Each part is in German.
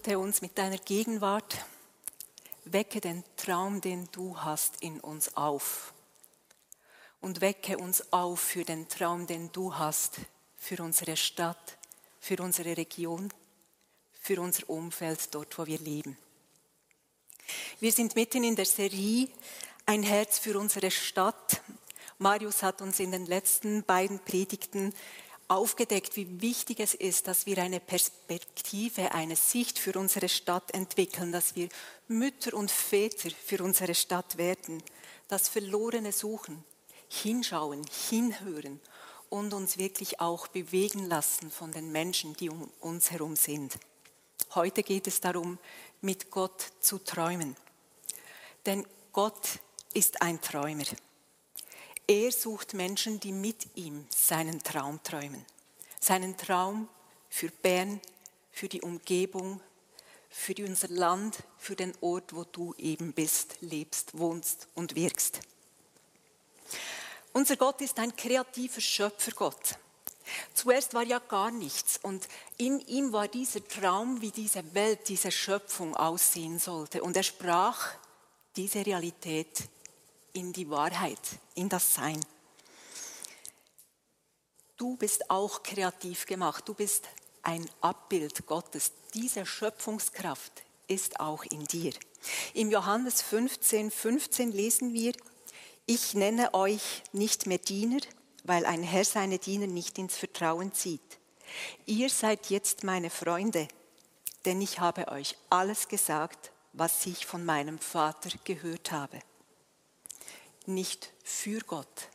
Flute uns mit deiner Gegenwart, wecke den Traum, den du hast, in uns auf und wecke uns auf für den Traum, den du hast, für unsere Stadt, für unsere Region, für unser Umfeld, dort, wo wir leben. Wir sind mitten in der Serie Ein Herz für unsere Stadt. Marius hat uns in den letzten beiden Predigten aufgedeckt, wie wichtig es ist, dass wir eine Perspektive, eine Sicht für unsere Stadt entwickeln, dass wir Mütter und Väter für unsere Stadt werden, das Verlorene suchen, hinschauen, hinhören und uns wirklich auch bewegen lassen von den Menschen, die um uns herum sind. Heute geht es darum, mit Gott zu träumen. Denn Gott ist ein Träumer. Er sucht Menschen, die mit ihm seinen Traum träumen. Seinen Traum für Bern, für die Umgebung, für unser Land, für den Ort, wo du eben bist, lebst, wohnst und wirkst. Unser Gott ist ein kreativer Schöpfergott. Zuerst war ja gar nichts und in ihm war dieser Traum, wie diese Welt, diese Schöpfung aussehen sollte. Und er sprach diese Realität in die Wahrheit, in das Sein. Du bist auch kreativ gemacht, du bist ein Abbild Gottes. Diese Schöpfungskraft ist auch in dir. Im Johannes 15, 15 lesen wir, ich nenne euch nicht mehr Diener, weil ein Herr seine Diener nicht ins Vertrauen zieht. Ihr seid jetzt meine Freunde, denn ich habe euch alles gesagt, was ich von meinem Vater gehört habe. Nicht für Gott.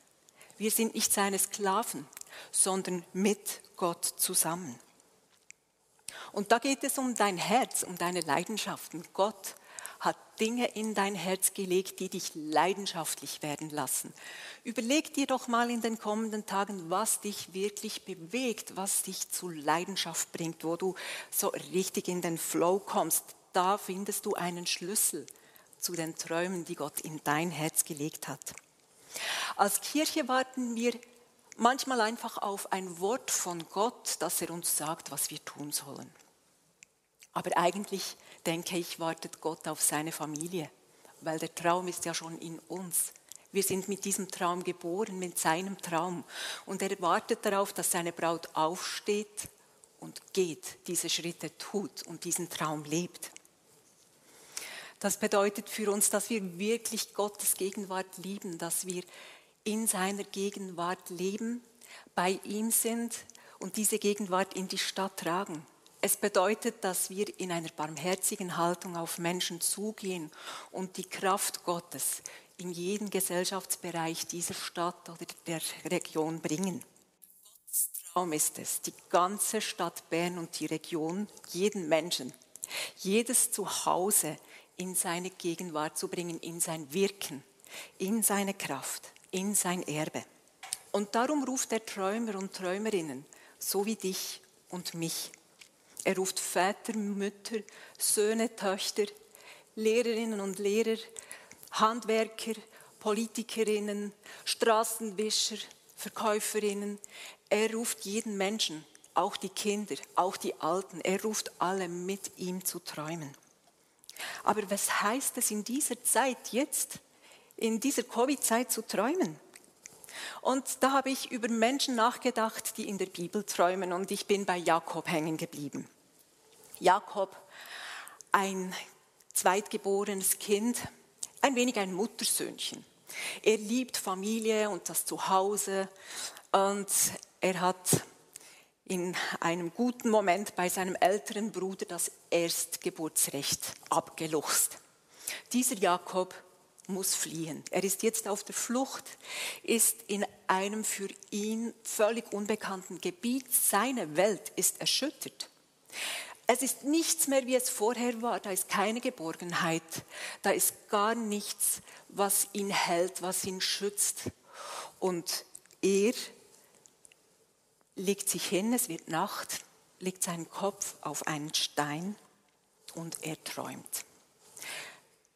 Wir sind nicht seine Sklaven, sondern mit Gott zusammen. Und da geht es um dein Herz, um deine Leidenschaften. Gott hat Dinge in dein Herz gelegt, die dich leidenschaftlich werden lassen. Überleg dir doch mal in den kommenden Tagen, was dich wirklich bewegt, was dich zu Leidenschaft bringt, wo du so richtig in den Flow kommst. Da findest du einen Schlüssel zu den Träumen, die Gott in dein Herz gelegt hat. Als Kirche warten wir manchmal einfach auf ein Wort von Gott, dass er uns sagt, was wir tun sollen. Aber eigentlich denke ich, wartet Gott auf seine Familie, weil der Traum ist ja schon in uns. Wir sind mit diesem Traum geboren, mit seinem Traum. Und er wartet darauf, dass seine Braut aufsteht und geht, diese Schritte tut und diesen Traum lebt. Das bedeutet für uns, dass wir wirklich Gottes Gegenwart lieben, dass wir in seiner Gegenwart leben, bei ihm sind und diese Gegenwart in die Stadt tragen. Es bedeutet, dass wir in einer barmherzigen Haltung auf Menschen zugehen und die Kraft Gottes in jeden Gesellschaftsbereich dieser Stadt oder der Region bringen. Traum ist es, die ganze Stadt Bern und die Region, jeden Menschen, jedes Zuhause in seine Gegenwart zu bringen, in sein Wirken, in seine Kraft, in sein Erbe. Und darum ruft der Träumer und Träumerinnen, so wie dich und mich. Er ruft Väter, Mütter, Söhne, Töchter, Lehrerinnen und Lehrer, Handwerker, Politikerinnen, Straßenwischer, Verkäuferinnen. Er ruft jeden Menschen, auch die Kinder, auch die Alten. Er ruft alle mit ihm zu träumen. Aber was heißt es in dieser Zeit jetzt, in dieser Covid-Zeit zu träumen? Und da habe ich über Menschen nachgedacht, die in der Bibel träumen und ich bin bei Jakob hängen geblieben. Jakob, ein zweitgeborenes Kind, ein wenig ein Muttersöhnchen. Er liebt Familie und das Zuhause und er hat in einem guten Moment bei seinem älteren Bruder das Erstgeburtsrecht abgeluchst. Dieser Jakob muss fliehen. Er ist jetzt auf der Flucht, ist in einem für ihn völlig unbekannten Gebiet. Seine Welt ist erschüttert. Es ist nichts mehr, wie es vorher war. Da ist keine Geborgenheit. Da ist gar nichts, was ihn hält, was ihn schützt. Und er legt sich hin, es wird Nacht, legt seinen Kopf auf einen Stein und er träumt.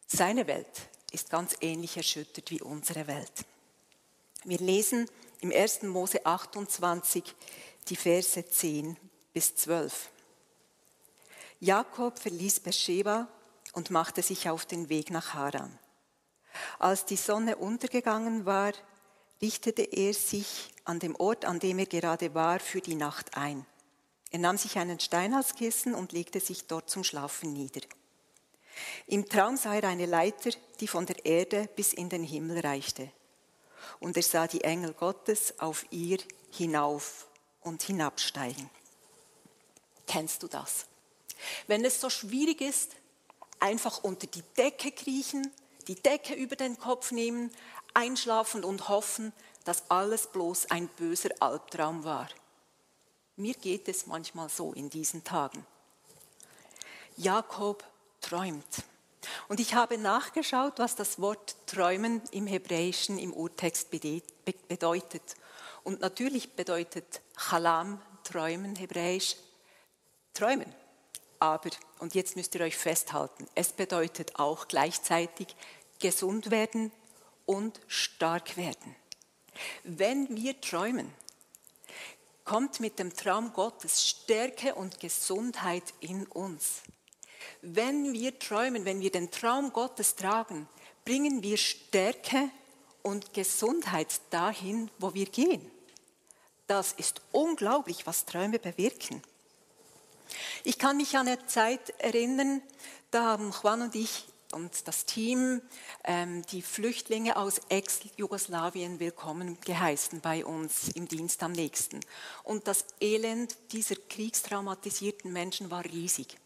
Seine Welt ist ganz ähnlich erschüttert wie unsere Welt. Wir lesen im 1. Mose 28 die Verse 10 bis 12. Jakob verließ Beersheba und machte sich auf den Weg nach Haran. Als die Sonne untergegangen war, richtete er sich an dem Ort, an dem er gerade war, für die Nacht ein. Er nahm sich einen Stein als Kissen und legte sich dort zum Schlafen nieder. Im Traum sah er eine Leiter, die von der Erde bis in den Himmel reichte. Und er sah die Engel Gottes auf ihr hinauf und hinabsteigen. Kennst du das? Wenn es so schwierig ist, einfach unter die Decke kriechen, die Decke über den Kopf nehmen, einschlafen und hoffen, dass alles bloß ein böser Albtraum war. Mir geht es manchmal so in diesen Tagen. Jakob träumt. Und ich habe nachgeschaut, was das Wort träumen im Hebräischen im Urtext bedeutet. Und natürlich bedeutet Chalam, träumen, hebräisch, träumen. Aber, und jetzt müsst ihr euch festhalten, es bedeutet auch gleichzeitig gesund werden und stark werden. Wenn wir träumen, kommt mit dem Traum Gottes Stärke und Gesundheit in uns. Wenn wir träumen, wenn wir den Traum Gottes tragen, bringen wir Stärke und Gesundheit dahin, wo wir gehen. Das ist unglaublich, was Träume bewirken. Ich kann mich an eine Zeit erinnern, da haben Juan und ich und das Team ähm, die Flüchtlinge aus Ex-Jugoslawien willkommen geheißen bei uns im Dienst am nächsten. Und das Elend dieser kriegstraumatisierten Menschen war riesig.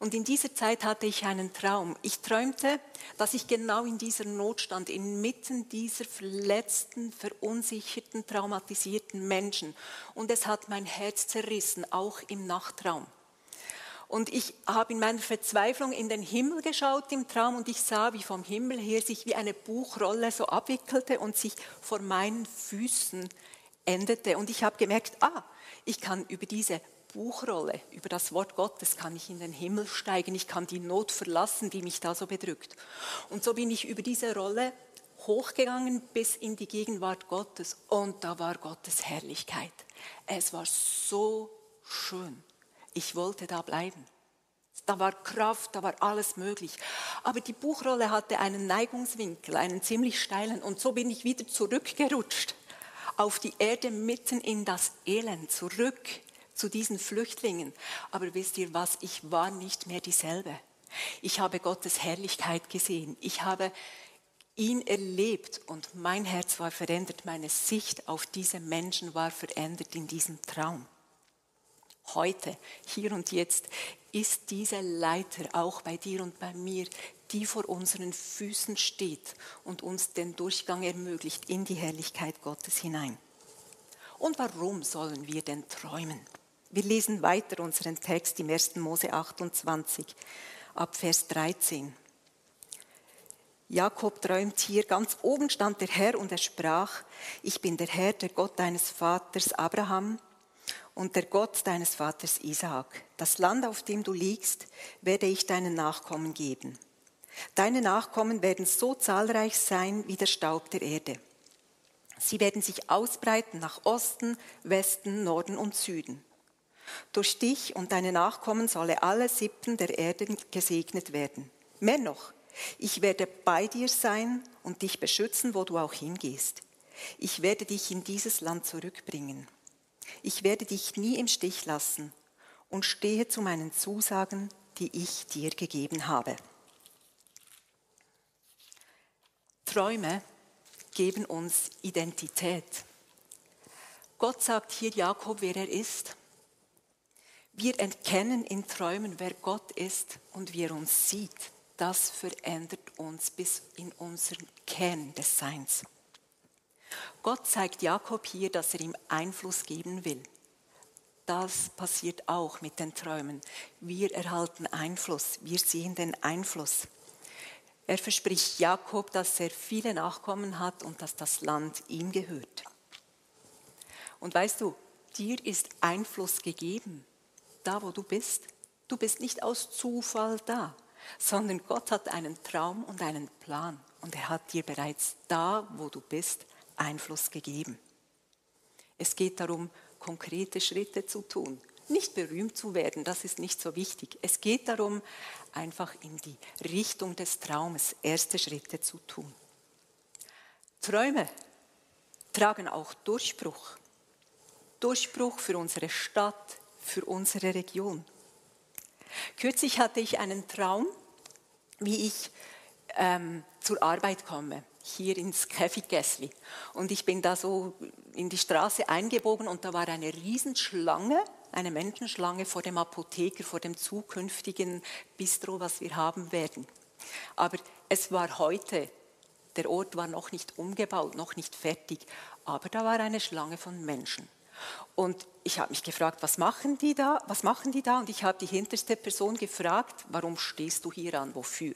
Und in dieser Zeit hatte ich einen Traum. Ich träumte, dass ich genau in dieser Not stand, inmitten dieser verletzten, verunsicherten, traumatisierten Menschen. Und es hat mein Herz zerrissen, auch im Nachtraum. Und ich habe in meiner Verzweiflung in den Himmel geschaut im Traum und ich sah, wie vom Himmel her sich wie eine Buchrolle so abwickelte und sich vor meinen Füßen endete. Und ich habe gemerkt, ah, ich kann über diese Buchrolle, über das Wort Gottes kann ich in den Himmel steigen, ich kann die Not verlassen, die mich da so bedrückt. Und so bin ich über diese Rolle hochgegangen bis in die Gegenwart Gottes und da war Gottes Herrlichkeit. Es war so schön. Ich wollte da bleiben. Da war Kraft, da war alles möglich. Aber die Buchrolle hatte einen Neigungswinkel, einen ziemlich steilen. Und so bin ich wieder zurückgerutscht auf die Erde mitten in das Elend, zurück zu diesen Flüchtlingen. Aber wisst ihr was, ich war nicht mehr dieselbe. Ich habe Gottes Herrlichkeit gesehen. Ich habe ihn erlebt und mein Herz war verändert. Meine Sicht auf diese Menschen war verändert in diesem Traum heute, hier und jetzt, ist diese Leiter auch bei dir und bei mir, die vor unseren Füßen steht und uns den Durchgang ermöglicht in die Herrlichkeit Gottes hinein. Und warum sollen wir denn träumen? Wir lesen weiter unseren Text im 1. Mose 28 ab Vers 13. Jakob träumt hier, ganz oben stand der Herr und er sprach, ich bin der Herr, der Gott deines Vaters Abraham und der Gott deines Vaters Isaak. Das Land, auf dem du liegst, werde ich deinen Nachkommen geben. Deine Nachkommen werden so zahlreich sein wie der Staub der Erde. Sie werden sich ausbreiten nach Osten, Westen, Norden und Süden. Durch dich und deine Nachkommen solle alle Sippen der Erde gesegnet werden. Mehr noch, ich werde bei dir sein und dich beschützen, wo du auch hingehst. Ich werde dich in dieses Land zurückbringen ich werde dich nie im Stich lassen und stehe zu meinen Zusagen, die ich dir gegeben habe. Träume geben uns Identität. Gott sagt hier Jakob, wer er ist. Wir erkennen in Träumen, wer Gott ist und wie er uns sieht. das verändert uns bis in unseren Kern des Seins. Gott zeigt Jakob hier, dass er ihm Einfluss geben will. Das passiert auch mit den Träumen. Wir erhalten Einfluss, wir sehen den Einfluss. Er verspricht Jakob, dass er viele Nachkommen hat und dass das Land ihm gehört. Und weißt du, dir ist Einfluss gegeben, da wo du bist. Du bist nicht aus Zufall da, sondern Gott hat einen Traum und einen Plan und er hat dir bereits da, wo du bist, Einfluss gegeben. Es geht darum, konkrete Schritte zu tun, nicht berühmt zu werden, das ist nicht so wichtig. Es geht darum, einfach in die Richtung des Traumes erste Schritte zu tun. Träume tragen auch Durchbruch. Durchbruch für unsere Stadt, für unsere Region. Kürzlich hatte ich einen Traum, wie ich ähm, zur Arbeit komme, hier ins Käfigässli. Und ich bin da so in die Straße eingebogen und da war eine Riesenschlange, eine Menschenschlange vor dem Apotheker, vor dem zukünftigen Bistro, was wir haben werden. Aber es war heute, der Ort war noch nicht umgebaut, noch nicht fertig, aber da war eine Schlange von Menschen. Und ich habe mich gefragt, was machen die da? Was machen die da? Und ich habe die hinterste Person gefragt, warum stehst du hier an? Wofür?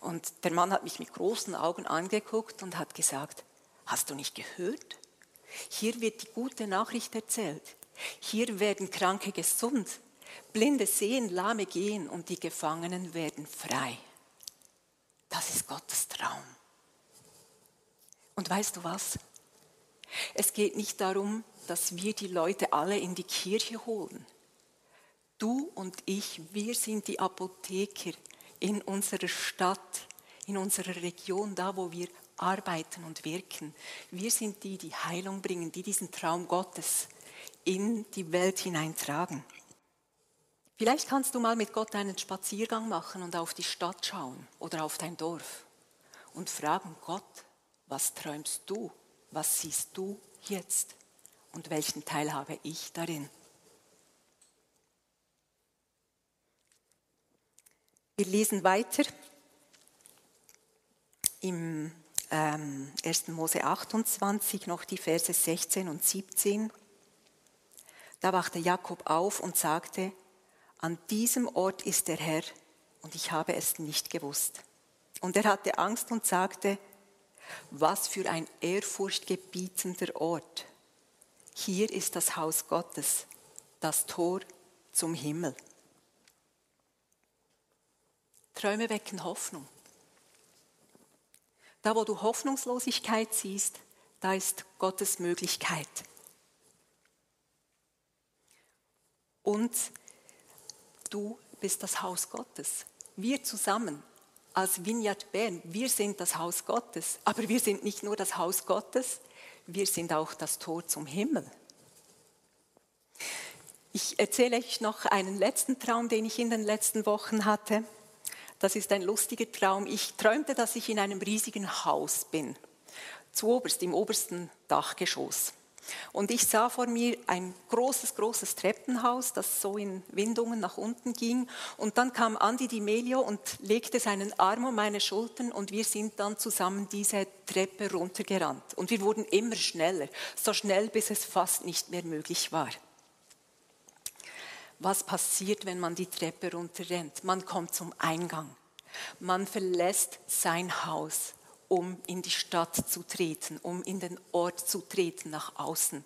Und der Mann hat mich mit großen Augen angeguckt und hat gesagt, hast du nicht gehört? Hier wird die gute Nachricht erzählt. Hier werden Kranke gesund, Blinde sehen, Lahme gehen und die Gefangenen werden frei. Das ist Gottes Traum. Und weißt du was? Es geht nicht darum, dass wir die Leute alle in die Kirche holen. Du und ich, wir sind die Apotheker in unserer Stadt, in unserer Region, da wo wir arbeiten und wirken. Wir sind die, die Heilung bringen, die diesen Traum Gottes in die Welt hineintragen. Vielleicht kannst du mal mit Gott einen Spaziergang machen und auf die Stadt schauen oder auf dein Dorf und fragen Gott, was träumst du? Was siehst du jetzt? Und welchen Teil habe ich darin? Wir lesen weiter im ähm, 1. Mose 28 noch die Verse 16 und 17. Da wachte Jakob auf und sagte, an diesem Ort ist der Herr und ich habe es nicht gewusst. Und er hatte Angst und sagte, was für ein ehrfurchtgebietender Ort. Hier ist das Haus Gottes, das Tor zum Himmel. Träume wecken Hoffnung. Da, wo du Hoffnungslosigkeit siehst, da ist Gottes Möglichkeit. Und du bist das Haus Gottes. Wir zusammen als Vineyard Bern, wir sind das Haus Gottes, aber wir sind nicht nur das Haus Gottes, wir sind auch das Tor zum Himmel. Ich erzähle euch noch einen letzten Traum, den ich in den letzten Wochen hatte. Das ist ein lustiger Traum. Ich träumte, dass ich in einem riesigen Haus bin, zu oberst, im obersten Dachgeschoss. Und ich sah vor mir ein großes, großes Treppenhaus, das so in Windungen nach unten ging. Und dann kam Andi Di Melio und legte seinen Arm um meine Schultern und wir sind dann zusammen diese Treppe runtergerannt. Und wir wurden immer schneller, so schnell, bis es fast nicht mehr möglich war. Was passiert, wenn man die Treppe runterrennt? Man kommt zum Eingang. Man verlässt sein Haus um in die Stadt zu treten, um in den Ort zu treten nach außen.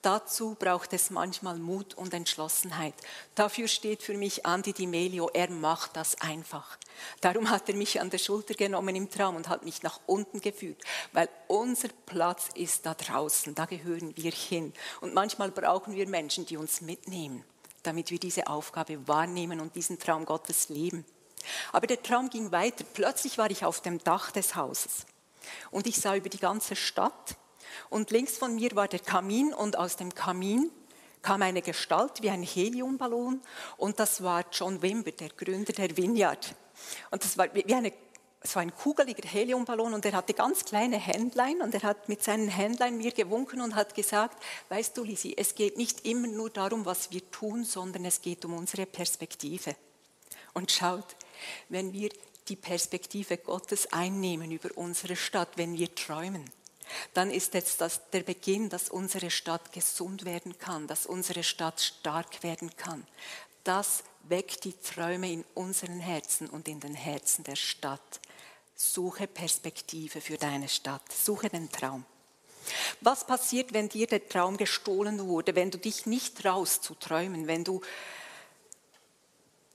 Dazu braucht es manchmal Mut und Entschlossenheit. Dafür steht für mich Andi Di Melio, er macht das einfach. Darum hat er mich an der Schulter genommen im Traum und hat mich nach unten geführt, weil unser Platz ist da draußen, da gehören wir hin. Und manchmal brauchen wir Menschen, die uns mitnehmen, damit wir diese Aufgabe wahrnehmen und diesen Traum Gottes leben. Aber der Traum ging weiter. Plötzlich war ich auf dem Dach des Hauses und ich sah über die ganze Stadt und links von mir war der Kamin und aus dem Kamin kam eine Gestalt wie ein Heliumballon und das war John Wimber, der Gründer der Vineyard. Und das war wie eine war ein kugeliger Heliumballon und er hatte ganz kleine Händlein und er hat mit seinen Händlein mir gewunken und hat gesagt, weißt du Lisi, es geht nicht immer nur darum, was wir tun, sondern es geht um unsere Perspektive. Und schaut, wenn wir die Perspektive Gottes einnehmen über unsere Stadt, wenn wir träumen, dann ist jetzt das der Beginn, dass unsere Stadt gesund werden kann, dass unsere Stadt stark werden kann. Das weckt die Träume in unseren Herzen und in den Herzen der Stadt. Suche Perspektive für deine Stadt, suche den Traum. Was passiert, wenn dir der Traum gestohlen wurde, wenn du dich nicht traust zu träumen, wenn du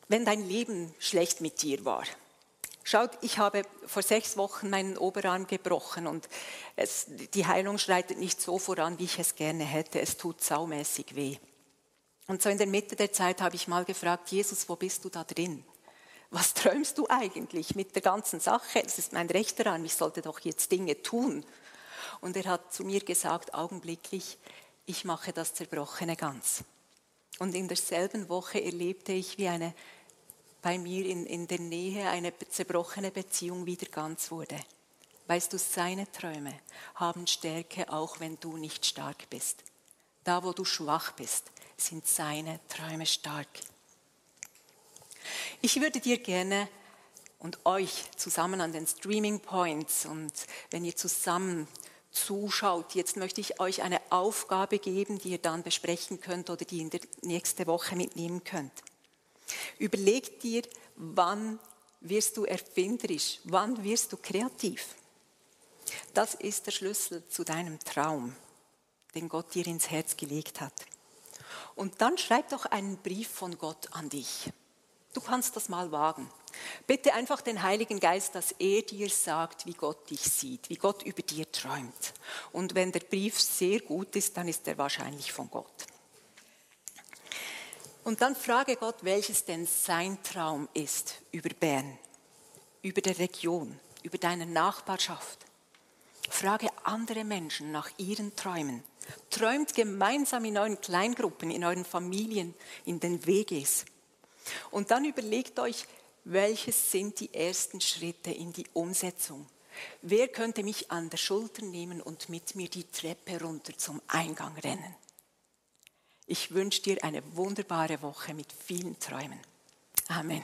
wenn dein Leben schlecht mit dir war? Schaut, ich habe vor sechs Wochen meinen Oberarm gebrochen und es, die Heilung schreitet nicht so voran, wie ich es gerne hätte. Es tut saumäßig weh. Und so in der Mitte der Zeit habe ich mal gefragt, Jesus, wo bist du da drin? Was träumst du eigentlich mit der ganzen Sache? Es ist mein rechter Arm, ich sollte doch jetzt Dinge tun. Und er hat zu mir gesagt, augenblicklich, ich mache das Zerbrochene ganz. Und in derselben Woche erlebte ich, wie eine bei mir in, in der Nähe eine zerbrochene Beziehung wieder ganz wurde. Weißt du, seine Träume haben Stärke, auch wenn du nicht stark bist. Da, wo du schwach bist, sind seine Träume stark. Ich würde dir gerne und euch zusammen an den Streaming Points und wenn ihr zusammen zuschaut, jetzt möchte ich euch eine Aufgabe geben, die ihr dann besprechen könnt oder die ihr in der nächste Woche mitnehmen könnt. Überleg dir, wann wirst du erfinderisch, wann wirst du kreativ. Das ist der Schlüssel zu deinem Traum, den Gott dir ins Herz gelegt hat. Und dann schreib doch einen Brief von Gott an dich. Du kannst das mal wagen. Bitte einfach den Heiligen Geist, dass er dir sagt, wie Gott dich sieht, wie Gott über dir träumt. Und wenn der Brief sehr gut ist, dann ist er wahrscheinlich von Gott. Und dann frage Gott, welches denn sein Traum ist über Bern, über der Region, über deine Nachbarschaft. Frage andere Menschen nach ihren Träumen. Träumt gemeinsam in euren Kleingruppen, in euren Familien, in den WGs. Und dann überlegt euch, welches sind die ersten Schritte in die Umsetzung? Wer könnte mich an der Schulter nehmen und mit mir die Treppe runter zum Eingang rennen? Ich wünsche dir eine wunderbare Woche mit vielen Träumen. Amen.